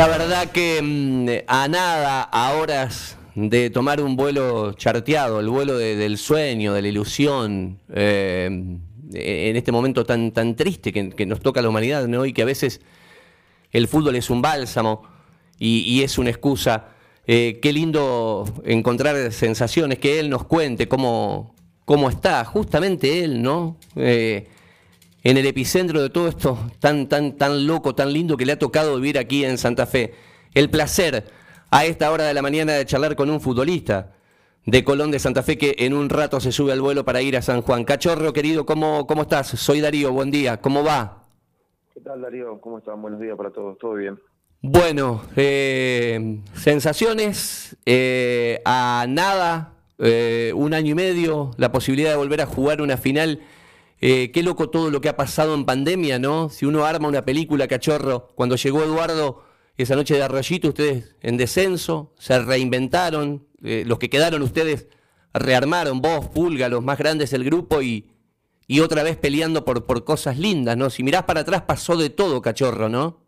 La verdad que mm, a nada, a horas de tomar un vuelo charteado, el vuelo del sueño, de la ilusión, eh, en este momento tan, triste que, nos toca la humanidad, ¿no? Y que a veces el fútbol es un bálsamo y, es una excusa. Eh, qué lindo encontrar sensaciones, que él nos cuente cómo, cómo está, justamente él, ¿no? Eh, en el epicentro de todo esto tan, tan, tan loco, tan lindo que le ha tocado vivir aquí en Santa Fe. El placer a esta hora de la mañana de charlar con un futbolista de Colón de Santa Fe que en un rato se sube al vuelo para ir a San Juan. Cachorro, querido, ¿cómo, cómo estás? Soy Darío, buen día, ¿cómo va? ¿Qué tal Darío? ¿Cómo están? Buenos días para todos, ¿todo bien? Bueno, eh, sensaciones eh, a nada, eh, un año y medio, la posibilidad de volver a jugar una final eh, qué loco todo lo que ha pasado en pandemia, ¿no? Si uno arma una película, cachorro, cuando llegó Eduardo esa noche de Arroyito, ustedes en descenso, se reinventaron, eh, los que quedaron ustedes rearmaron, vos, Pulga, los más grandes del grupo y, otra vez peleando por, por cosas lindas, ¿no? Si mirás para atrás pasó de todo, cachorro, ¿no?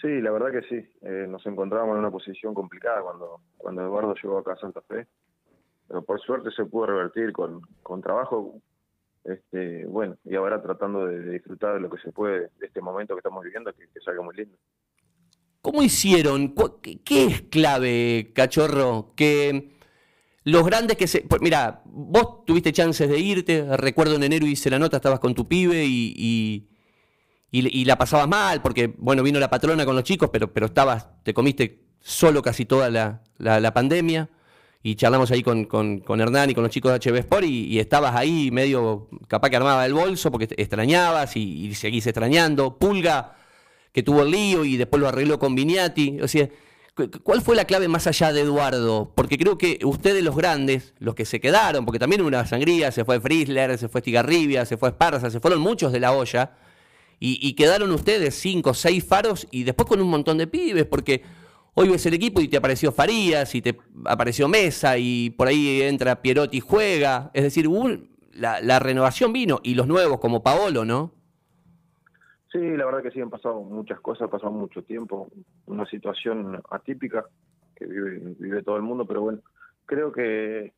Sí, la verdad que sí. Eh, nos encontrábamos en una posición complicada cuando, cuando Eduardo llegó acá a Santa Fe. Pero por suerte se pudo revertir con, con trabajo este, bueno, y ahora tratando de, disfrutar de lo que se puede de este momento que estamos viviendo, que, salga muy lindo. ¿Cómo hicieron? ¿Qué es clave, cachorro? Que los grandes que se... Pues mira, vos tuviste chances de irte, recuerdo en enero hice la nota, estabas con tu pibe y, y, la pasabas mal, porque, bueno, vino la patrona con los chicos, pero, pero estabas, te comiste solo casi toda la, la pandemia y charlamos ahí con, con, Hernán y con los chicos de HB Sport y, estabas ahí medio, capaz que armaba el bolso porque extrañabas y, seguís extrañando. Pulga, que tuvo el lío y después lo arregló con Viniati. O sea, ¿cuál fue la clave más allá de Eduardo? Porque creo que ustedes los grandes, los que se quedaron, porque también una sangría, se fue Frizzler, se fue Stigarribia, se fue Esparza, se fueron muchos de la olla, y, y quedaron ustedes cinco, seis faros y después con un montón de pibes, porque Hoy ves el equipo y te apareció Farías y te apareció Mesa y por ahí entra Pierotti y juega. Es decir, la, renovación vino y los nuevos como Paolo, ¿no? Sí, la verdad que sí, han pasado muchas cosas, ha pasado mucho tiempo, una situación atípica que vive, todo el mundo, pero bueno, creo que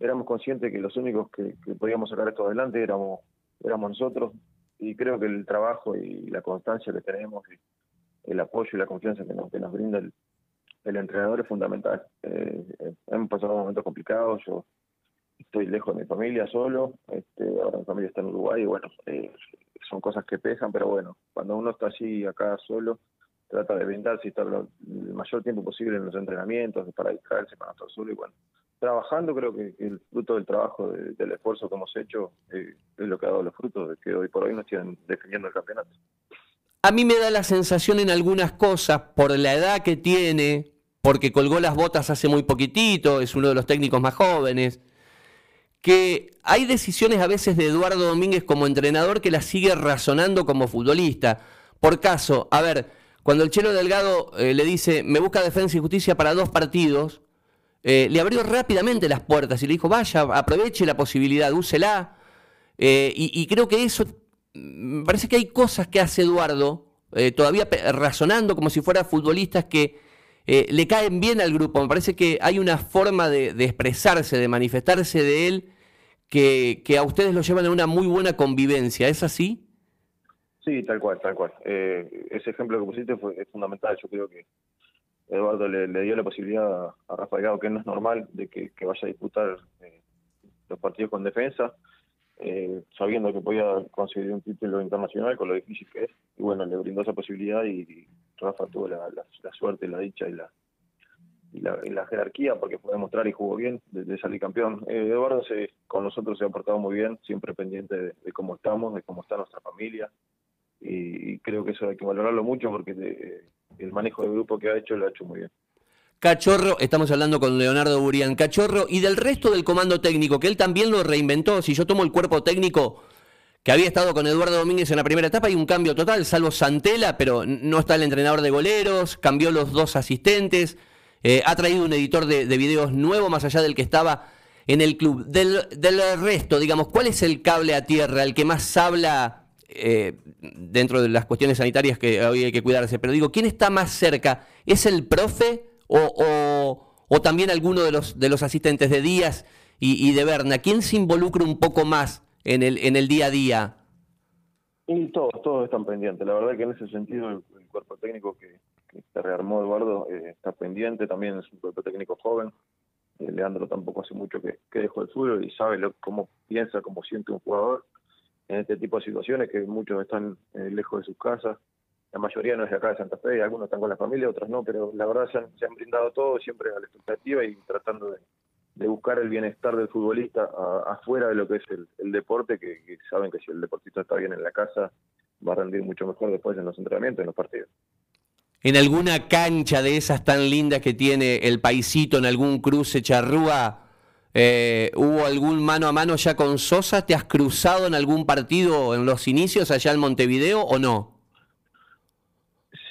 éramos conscientes que los únicos que, podíamos sacar esto adelante éramos, éramos nosotros y creo que el trabajo y la constancia que tenemos el apoyo y la confianza que nos, que nos brinda el, el entrenador es fundamental. Eh, eh, hemos pasado momentos complicados, yo estoy lejos de mi familia solo, este, ahora mi familia está en Uruguay y bueno, eh, son cosas que pesan, pero bueno, cuando uno está así acá solo, trata de brindarse y estar el mayor tiempo posible en los entrenamientos para distraerse, para estar solo y bueno, trabajando creo que, el fruto del trabajo, del esfuerzo que hemos hecho es lo que ha dado los frutos de que hoy por hoy nos estén definiendo el campeonato. A mí me da la sensación en algunas cosas, por la edad que tiene, porque colgó las botas hace muy poquitito, es uno de los técnicos más jóvenes, que hay decisiones a veces de Eduardo Domínguez como entrenador que las sigue razonando como futbolista. Por caso, a ver, cuando el Chelo Delgado eh, le dice, me busca defensa y justicia para dos partidos, eh, le abrió rápidamente las puertas y le dijo, vaya, aproveche la posibilidad, úsela. Eh, y, creo que eso, me parece que hay cosas que hace Eduardo, todavía razonando como si fuera futbolistas que eh, le caen bien al grupo. Me parece que hay una forma de, expresarse, de manifestarse de él, que, a ustedes lo llevan a una muy buena convivencia. ¿Es así? Sí, tal cual, tal cual. Eh, ese ejemplo que pusiste fue, es fundamental. Yo creo que Eduardo le, dio la posibilidad a, Rafael Gado, que no es normal, de que, vaya a disputar eh, los partidos con defensa. sabiendo que podía conseguir un título internacional con lo difícil que es. Y bueno, le brindó esa posibilidad y, Rafa tuvo la, suerte, la dicha y la, y la, jerarquía porque fue demostrar y jugó bien desde salir campeón. Eh, Eduardo se, con nosotros se ha portado muy bien, siempre pendiente de, cómo estamos, de cómo está nuestra familia y, creo que eso hay que valorarlo mucho porque eh, el manejo del grupo que ha hecho lo ha hecho muy bien. Cachorro, estamos hablando con Leonardo Burián, Cachorro, y del resto del comando técnico, que él también lo reinventó, si yo tomo el cuerpo técnico, que había estado con Eduardo Domínguez en la primera etapa, hay un cambio total, salvo Santela, pero no está el entrenador de goleros, cambió los dos asistentes, eh, ha traído un editor de, videos nuevo más allá del que estaba en el club. Del, resto, digamos, ¿cuál es el cable a tierra, el que más habla eh, dentro de las cuestiones sanitarias que hoy hay que cuidarse, pero digo, ¿quién está más cerca? ¿Es el profe o, o, también alguno de los, de los asistentes de Díaz y, de Berna? ¿Quién se involucra un poco más en el, en el día a día? Y todos, todos están pendientes. La verdad que en ese sentido el, cuerpo técnico que, se rearmó Eduardo eh, está pendiente, también es un cuerpo técnico joven. Eh, Leandro tampoco hace mucho que, dejó el fútbol y sabe lo, cómo piensa, cómo siente un jugador en este tipo de situaciones, que muchos están eh, lejos de sus casas. La mayoría no es de acá de Santa Fe, algunos están con la familia, otros no, pero la verdad se han, se han brindado todo siempre a la expectativa y tratando de, buscar el bienestar del futbolista afuera de lo que es el, deporte, que, saben que si el deportista está bien en la casa, va a rendir mucho mejor después en los entrenamientos, en los partidos. En alguna cancha de esas tan lindas que tiene el paisito, en algún cruce charrúa, eh, ¿Hubo algún mano a mano ya con Sosa? ¿Te has cruzado en algún partido en los inicios allá en Montevideo o no?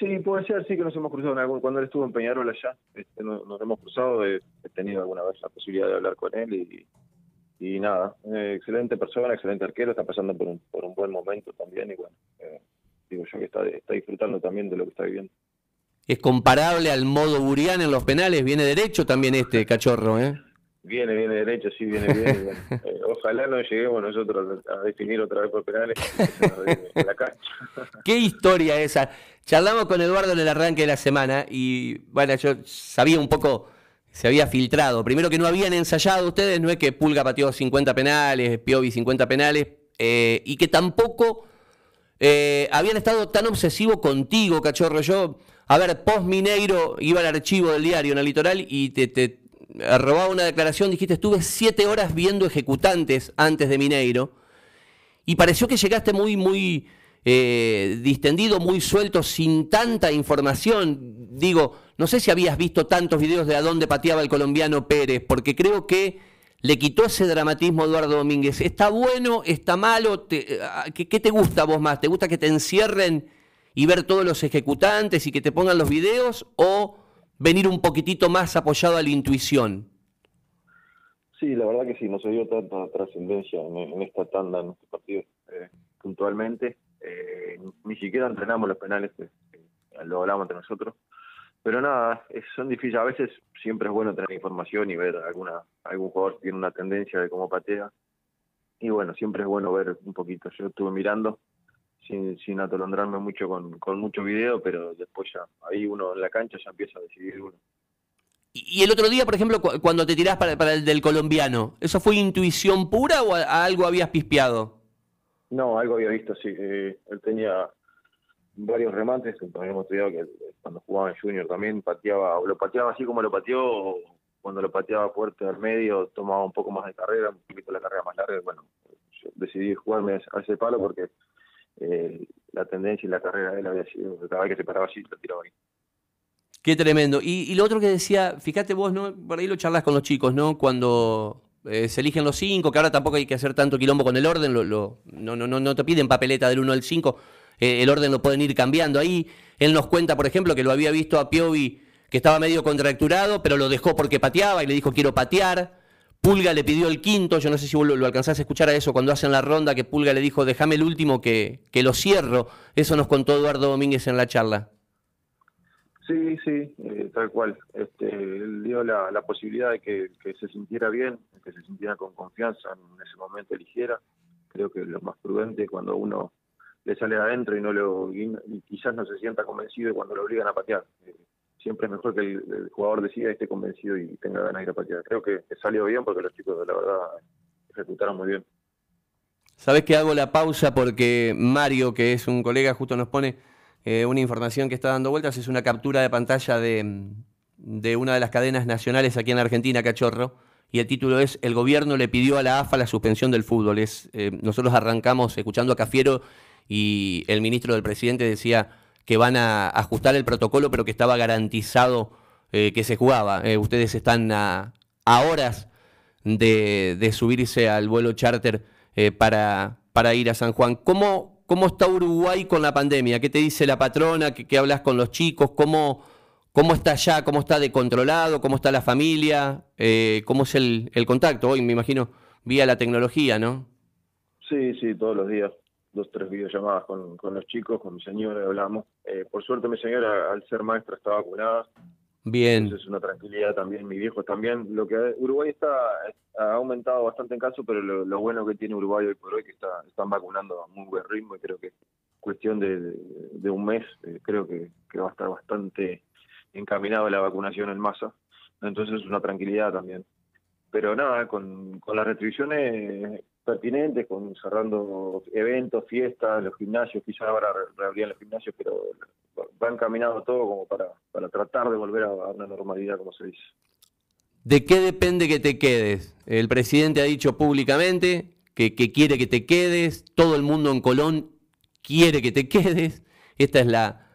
Sí, puede ser, sí que nos hemos cruzado en algún, cuando él estuvo en Peñarol allá, este, nos, hemos cruzado, he, tenido alguna vez la posibilidad de hablar con él y, y nada, eh, excelente persona, excelente arquero, está pasando por un, por un buen momento también y bueno, eh, digo yo que está, está disfrutando también de lo que está viviendo. ¿Es comparable al modo Burián en los penales? Viene derecho también este cachorro, ¿eh? Viene, viene derecho, sí, viene bien. Eh, ojalá no lleguemos nosotros a definir otra vez por penales en la cancha. Qué historia esa. Charlamos con Eduardo en el arranque de la semana y, bueno, yo sabía un poco, se había filtrado. Primero que no habían ensayado ustedes, no es que Pulga pateó 50 penales, Piovi 50 penales, eh, y que tampoco eh, habían estado tan obsesivo contigo, cachorro. Yo, a ver, post Mineiro iba al archivo del diario en el litoral y te robaba una declaración, dijiste, estuve siete horas viendo ejecutantes antes de Mineiro, y pareció que llegaste muy, muy eh, distendido, muy suelto, sin tanta información. Digo, no sé si habías visto tantos videos de a dónde pateaba el colombiano Pérez, porque creo que le quitó ese dramatismo a Eduardo Domínguez. ¿Está bueno? ¿Está malo? ¿Qué, ¿Qué te gusta vos más? ¿Te gusta que te encierren y ver todos los ejecutantes y que te pongan los videos? ¿O venir un poquitito más apoyado a la intuición. Sí, la verdad que sí, no se dio tanta trascendencia en, esta tanda, en este partido, eh, puntualmente. Eh, ni siquiera entrenamos los penales, que, lo hablamos entre nosotros. Pero nada, son difíciles. A veces siempre es bueno tener información y ver alguna algún jugador tiene una tendencia de cómo patea. Y bueno, siempre es bueno ver un poquito. Yo estuve mirando sin, sin atolondrarme mucho con, con mucho video, pero después ya, ahí uno en la cancha ya empieza a decidir uno. Y el otro día, por ejemplo, cuando te tirás para, para el del colombiano, ¿eso fue intuición pura o algo habías pispeado? No, algo había visto, sí. Eh, él tenía varios remates, habíamos estudiado que cuando jugaba en Junior también pateaba, o lo pateaba así como lo pateó, o cuando lo pateaba fuerte al medio, tomaba un poco más de carrera, un poquito la carrera más larga, bueno, yo decidí jugarme a ese palo porque la tendencia y la carrera de él había sido, cada vez que se paraba así, lo tiraba ahí. Qué tremendo. Y, lo otro que decía, fíjate vos, ¿no? Por ahí lo charlas con los chicos, ¿no? Cuando eh, se eligen los cinco, que ahora tampoco hay que hacer tanto quilombo con el orden, lo, no, no, no, te piden papeleta del 1 al 5, eh, el orden lo pueden ir cambiando. Ahí él nos cuenta, por ejemplo, que lo había visto a Piovi que estaba medio contracturado, pero lo dejó porque pateaba y le dijo quiero patear. Pulga le pidió el quinto, yo no sé si vos lo, alcanzás a escuchar a eso cuando hacen la ronda, que Pulga le dijo, déjame el último que, que lo cierro. Eso nos contó Eduardo Domínguez en la charla. Sí, sí, eh, tal cual. Este, él dio la, posibilidad de que, se sintiera bien, que se sintiera con confianza en ese momento eligiera. Creo que lo más prudente cuando uno le sale adentro y no lo quizás no se sienta convencido cuando lo obligan a patear. Eh, siempre es mejor que el, jugador decida y esté convencido y tenga ganas de ir a patear. Creo que, salió bien porque los chicos, la verdad, ejecutaron muy bien. Sabes que hago la pausa porque Mario, que es un colega, justo nos pone eh, una información que está dando vueltas. Es una captura de pantalla de, de una de las cadenas nacionales aquí en Argentina, Cachorro. Y el título es El gobierno le pidió a la AFA la suspensión del fútbol. Eh, nosotros arrancamos escuchando a Cafiero y el ministro del presidente decía que van a ajustar el protocolo, pero que estaba garantizado eh, que se jugaba. Eh, ustedes están a, horas de, subirse al vuelo charter eh, para, para ir a San Juan. ¿Cómo, ¿Cómo está Uruguay con la pandemia? ¿Qué te dice la patrona? ¿Qué, hablas con los chicos? ¿Cómo, ¿Cómo está allá? ¿Cómo está de controlado? ¿Cómo está la familia? ¿Cómo es el, el contacto hoy? Me imagino vía la tecnología, ¿no? Sí, sí, todos los días dos, tres videollamadas con, con los chicos, con mi señora, hablamos. Eh, por suerte mi señora, al ser maestra, está vacunada. Bien. Entonces es una tranquilidad también, mi viejo también. Lo que Uruguay está ha aumentado bastante en caso, pero lo, bueno que tiene Uruguay hoy por hoy que está, están vacunando a muy buen ritmo y creo que cuestión de, de, un mes, eh, creo que, que, va a estar bastante encaminado la vacunación en masa. Entonces es una tranquilidad también. Pero nada, con, con las restricciones pertinentes, con cerrando eventos, fiestas, los gimnasios, quizás ahora reabrían los gimnasios, pero va encaminado todo como para, para tratar de volver a una normalidad, como se dice. ¿De qué depende que te quedes? El presidente ha dicho públicamente que, que quiere que te quedes, todo el mundo en Colón quiere que te quedes, esta es la,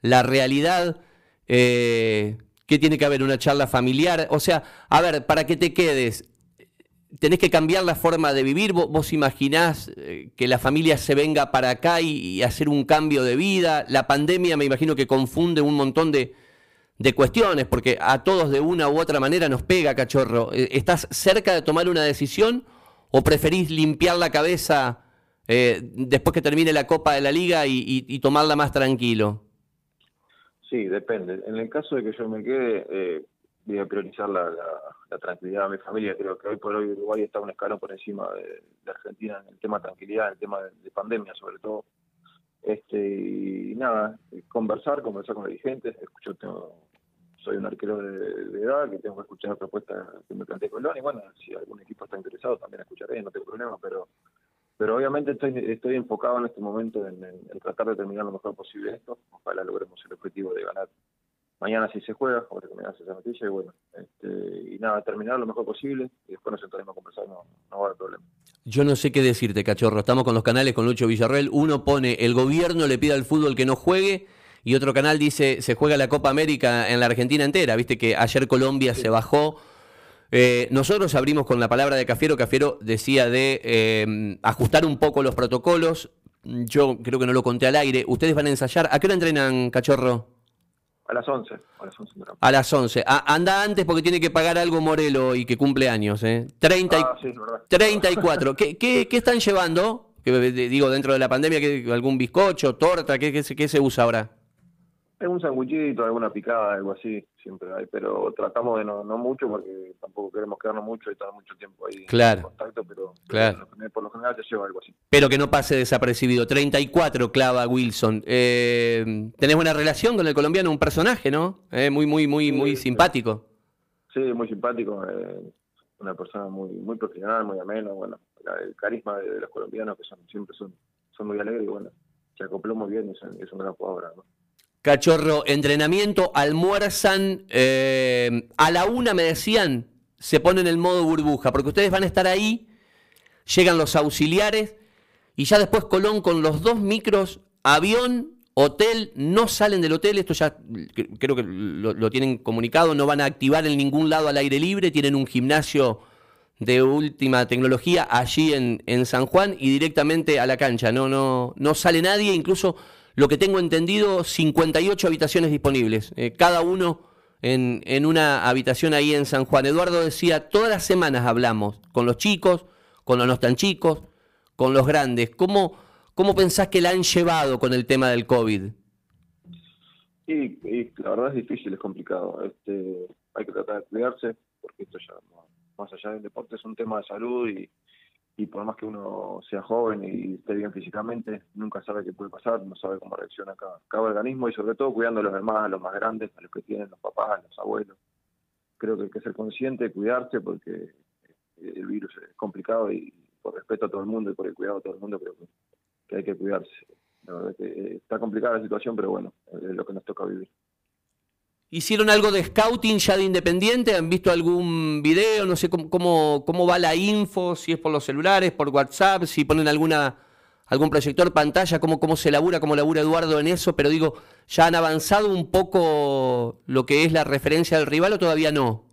la realidad. Eh, ¿Qué tiene que haber? ¿Una charla familiar? O sea, a ver, para que te quedes, tenés que cambiar la forma de vivir. ¿Vos, imaginás eh, que la familia se venga para acá y, hacer un cambio de vida? La pandemia me imagino que confunde un montón de, cuestiones, porque a todos de una u otra manera nos pega, cachorro. Eh, ¿Estás cerca de tomar una decisión o preferís limpiar la cabeza eh, después que termine la Copa de la Liga y, tomarla más tranquilo? Sí, depende. En el caso de que yo me quede, voy a priorizar la, tranquilidad de mi familia. Creo que hoy por hoy Uruguay está un escalón por encima de, Argentina en el tema de tranquilidad, en el tema de, pandemia sobre todo. Este y nada, conversar, conversar con los dirigentes. Escucho, tengo, soy un arquero de, edad que tengo que escuchar propuestas que me plantea Colón y bueno, si algún equipo está interesado también escucharé, no tengo problema, pero pero obviamente estoy, estoy enfocado en este momento en, en tratar de terminar lo mejor posible esto. Ojalá logremos el objetivo de ganar mañana sí se juega, ahora que me das esa noticia, y bueno, este, y nada, terminar lo mejor posible, y después nos sentaremos a conversar, no, no va a haber problema. Yo no sé qué decirte, cachorro, estamos con los canales con Lucho Villarreal, uno pone, el gobierno le pide al fútbol que no juegue, y otro canal dice, se juega la Copa América en la Argentina entera, viste que ayer Colombia se bajó. Eh, nosotros abrimos con la palabra de Cafiero, Cafiero decía de eh, ajustar un poco los protocolos, yo creo que no lo conté al aire, ustedes van a ensayar, ¿a qué hora entrenan, cachorro? A las 11. A las 11. A las 11. anda antes porque tiene que pagar algo Morelo y que cumple años. ¿eh? 30 ah, sí, 34. ¿Qué, qué, qué están llevando? digo, dentro de la pandemia, ¿algún bizcocho, torta? ¿Qué, qué, qué se usa ahora? Un sanguchito, alguna picada, algo así, siempre hay, pero tratamos de no, no mucho porque tampoco queremos quedarnos mucho y estar mucho tiempo ahí claro. en contacto, pero, claro. por lo general te lleva algo así. Pero que no pase desapercibido. 34 clava Wilson. Eh, ¿Tenés buena relación con el colombiano? Un personaje, ¿no? Eh, muy, muy, muy, muy simpático. Sí, muy simpático. Eh, una persona muy, muy profesional, muy ameno, bueno, el carisma de, los colombianos que son siempre son, son muy alegres y bueno, se acopló muy bien, es, es un gran jugador, ¿no? Cachorro, entrenamiento, almuerzan, eh, a la una me decían, se ponen en el modo burbuja, porque ustedes van a estar ahí, llegan los auxiliares y ya después Colón con los dos micros, avión, hotel, no salen del hotel, esto ya creo que lo, tienen comunicado, no van a activar en ningún lado al aire libre, tienen un gimnasio de última tecnología allí en, en San Juan y directamente a la cancha, no, no, no sale nadie, incluso lo que tengo entendido, 58 habitaciones disponibles, eh, cada uno en, una habitación ahí en San Juan. Eduardo decía, todas las semanas hablamos con los chicos, con los no tan chicos, con los grandes. ¿Cómo, cómo pensás que la han llevado con el tema del COVID? Y, la verdad es difícil, es complicado. Este, hay que tratar de cuidarse, porque esto ya, más allá del deporte, es un tema de salud y, y por más que uno sea joven y esté bien físicamente, nunca sabe qué puede pasar, no sabe cómo reacciona cada, cada organismo y sobre todo cuidando a los demás, a los más grandes, a los que tienen los papás, a los abuelos. Creo que hay que ser consciente, cuidarse porque el virus es complicado y por respeto a todo el mundo y por el cuidado a todo el mundo creo que, hay que cuidarse. La verdad que está complicada la situación, pero bueno, es lo que nos toca vivir. ¿Hicieron algo de scouting ya de Independiente? ¿Han visto algún video? No sé cómo, cómo, va la info, si es por los celulares, por WhatsApp, si ponen alguna algún proyector pantalla, cómo, cómo se labura, cómo labura Eduardo en eso, pero digo, ¿ya han avanzado un poco lo que es la referencia del rival o todavía no?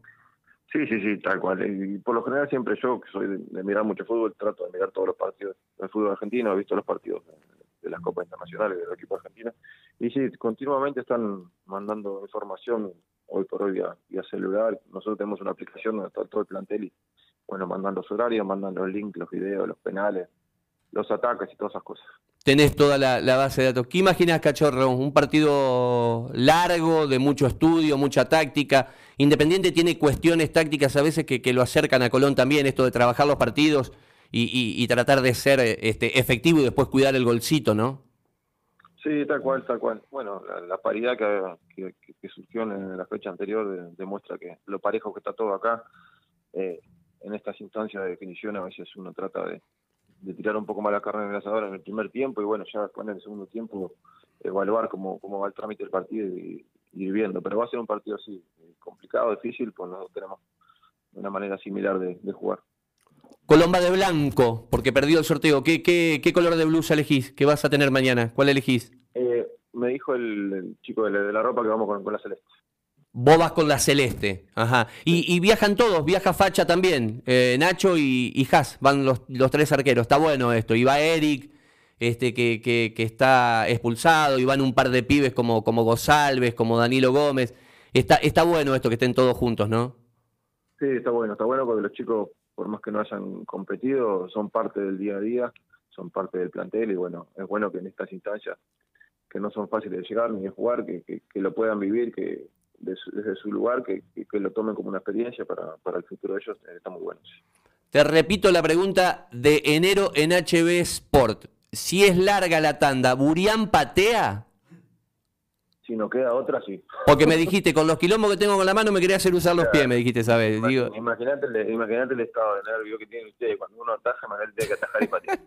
Sí, sí, sí, tal cual. Y por lo general siempre yo, que soy de, mirar mucho fútbol, trato de mirar todos los partidos del fútbol argentino, he visto los partidos de las Copas Internacionales del equipo argentino. Y sí, continuamente están mandando información hoy por hoy vía, celular. Nosotros tenemos una aplicación donde está todo el plantel y, bueno, mandan los horarios, mandan los links, los videos, los penales. los ataques y todas esas cosas. Tenés toda la, base de datos. ¿Qué imaginas, Cachorro? Un partido largo, de mucho estudio, mucha táctica. Independiente tiene cuestiones tácticas a veces que, lo acercan a Colón también, esto de trabajar los partidos y, tratar de ser este, efectivo y después cuidar el golcito, ¿no? Sí, tal cual, tal cual. Bueno, la, paridad que, surgió en la fecha anterior demuestra que lo parejo que está todo acá. Eh, en estas instancias de definición a veces uno trata de, tirar un poco más la carne en el asador en el primer tiempo y bueno, ya después en el segundo tiempo evaluar cómo, cómo va el trámite del partido y, ir viendo. Pero va a ser un partido así, complicado, difícil, pues nosotros tenemos una manera similar de, jugar. Colomba de blanco, porque perdió el sorteo. ¿Qué, qué, qué color de blusa elegís? ¿Qué vas a tener mañana? ¿Cuál elegís? Eh, me dijo el, chico de la, ropa que vamos con, con la celeste. Vos vas con la celeste, ajá. Y, viajan todos, viaja Facha también, eh, Nacho y, y Haas, van los, los, tres arqueros, está bueno esto. Y va Eric, este, que, que, que, está expulsado, y van un par de pibes como, como González, como Danilo Gómez. Está, está bueno esto que estén todos juntos, ¿no? Sí, está bueno, está bueno porque los chicos, por más que no hayan competido, son parte del día a día, son parte del plantel y bueno, es bueno que en estas instancias que no son fáciles de llegar ni de jugar, que, lo puedan vivir, que, desde su lugar, que, lo tomen como una experiencia para, para el futuro de ellos, eh, está muy bueno. Te repito la pregunta de enero en HB Sport. Si es larga la tanda, ¿Burián patea? Si no queda otra, sí. Porque me dijiste, con los quilombos que tengo con la mano me quería hacer usar los pies, me dijiste, ¿sabes? Imagínate, el, estado de nervio que tienen ustedes. Cuando uno ataja, él tiene que atajar y patear.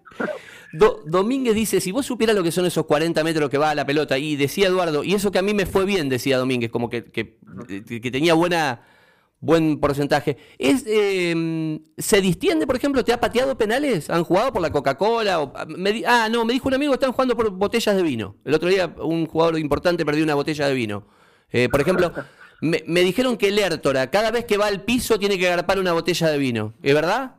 Domínguez dice, si vos supieras lo que son esos 40 metros que va a la pelota, y decía Eduardo, y eso que a mí me fue bien, decía Domínguez, como que, que, que tenía buena buen porcentaje. Es, em, ¿Se distiende, por ejemplo, te ha pateado penales? ¿Han jugado por la Coca-Cola? ah, no, me dijo un amigo que están jugando por botellas de vino. El otro día un jugador importante perdió una botella de vino. Eh, por ejemplo, me, dijeron que el Értora, cada vez que va al piso, tiene que agarpar una botella de vino. ¿Es verdad?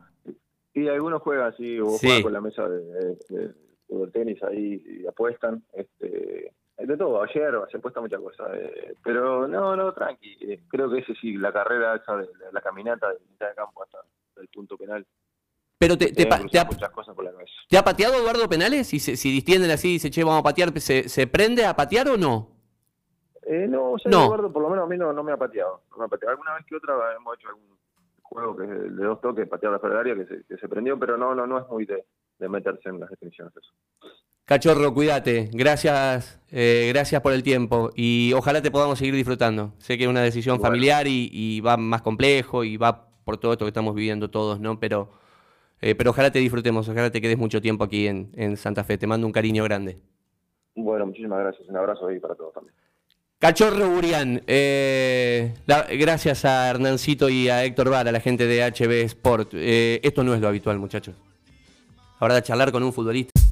Y algunos juegan así, o juegan con la mesa de, de, tenis ahí y apuestan. Este, de todo, ayer se ha puesto muchas cosas, eh, pero no, no, tranqui, eh, creo que ese sí, la carrera esa de la, caminata de mitad de campo hasta el punto penal. Pero te, te, ha, ¿te ha pateado Eduardo Penales? Si, si distienden así y dice, che, vamos a patear, ¿se, ¿se prende a patear o no? Eh, no, o sea, Eduardo por lo menos a mí no, no me ha pateado. No me ha pateado. Alguna vez que otra hemos hecho algún juego que es de dos toques, patear la ferraria que se, que se prendió, pero no, no, no es muy de, de meterse en las definiciones eso. Cachorro, cuídate. Gracias, eh, gracias por el tiempo y ojalá te podamos seguir disfrutando. Sé que es una decisión familiar y, va más complejo y va por todo esto que estamos viviendo todos, ¿no? Pero, eh, pero ojalá te disfrutemos, ojalá te quedes mucho tiempo aquí en, Santa Fe. Te mando un cariño grande. Bueno, muchísimas gracias. Un abrazo ahí para todos también. Cachorro Burián, eh, gracias a Hernancito y a Héctor Vara, la gente de HB Sport. esto no es lo habitual, muchachos. Ahora de charlar con un futbolista.